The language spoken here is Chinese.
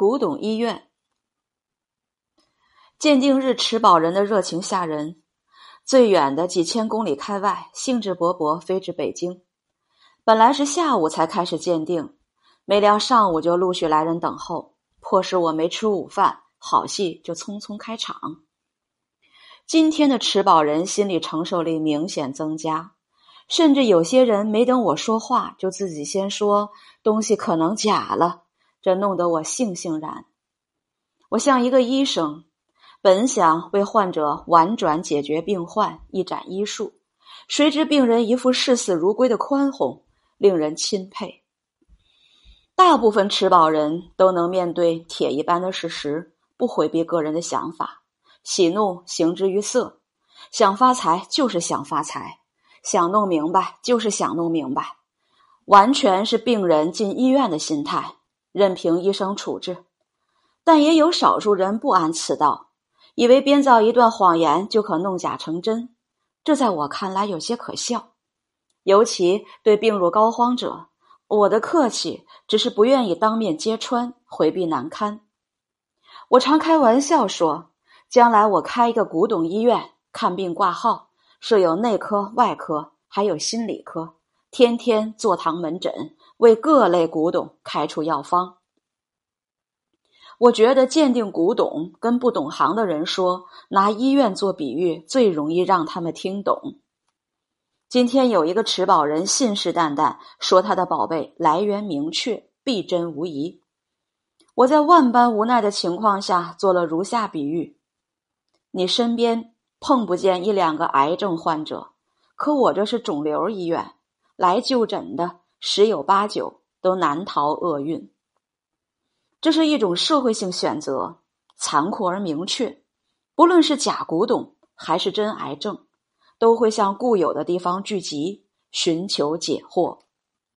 古董医院，鉴定日持宝人的热情吓人。最远的几千公里开外，兴致勃勃飞至北京。本来是下午才开始鉴定，没料上午就陆续来人等候，迫使我没吃午饭，好戏就匆匆开场。今天的持宝人心理承受力明显增加。甚至有些人没等我说话，就自己先说东西可能假了，这弄得我悻悻然。我像一个医生，本想为患者婉转解决病患，一展医术，谁知病人一副视死如归的宽宏，令人钦佩。大部分持宝人都能面对铁一般的事实，不回避个人的想法，喜怒形之于色，想发财就是想发财。想弄明白就是想弄明白，完全是病人进医院的心态，任凭医生处置。但也有少数人不谙此道，以为编造一段谎言就可弄假成真，这在我看来有些可笑。尤其对病入膏肓者，我的客气只是不愿意当面揭穿，回避难堪。我常开玩笑说，将来我开一个古董医院，看病挂号。设有内科、外科，还有心理科，天天坐堂门诊，为各类古董开出药方。我觉得鉴定古董跟不懂行的人说，拿医院做比喻，最容易让他们听懂。今天有一个持宝人信誓旦旦说他的宝贝来源明确，必真无疑。我在万般无奈的情况下，做了如下比喻：你身边。碰不见一两个癌症患者，可我这是肿瘤医院，来就诊的十有八九都难逃厄运。这是一种社会性选择，残酷而明确。不论是假古董还是真癌症，都会向固有的地方聚集，寻求解惑。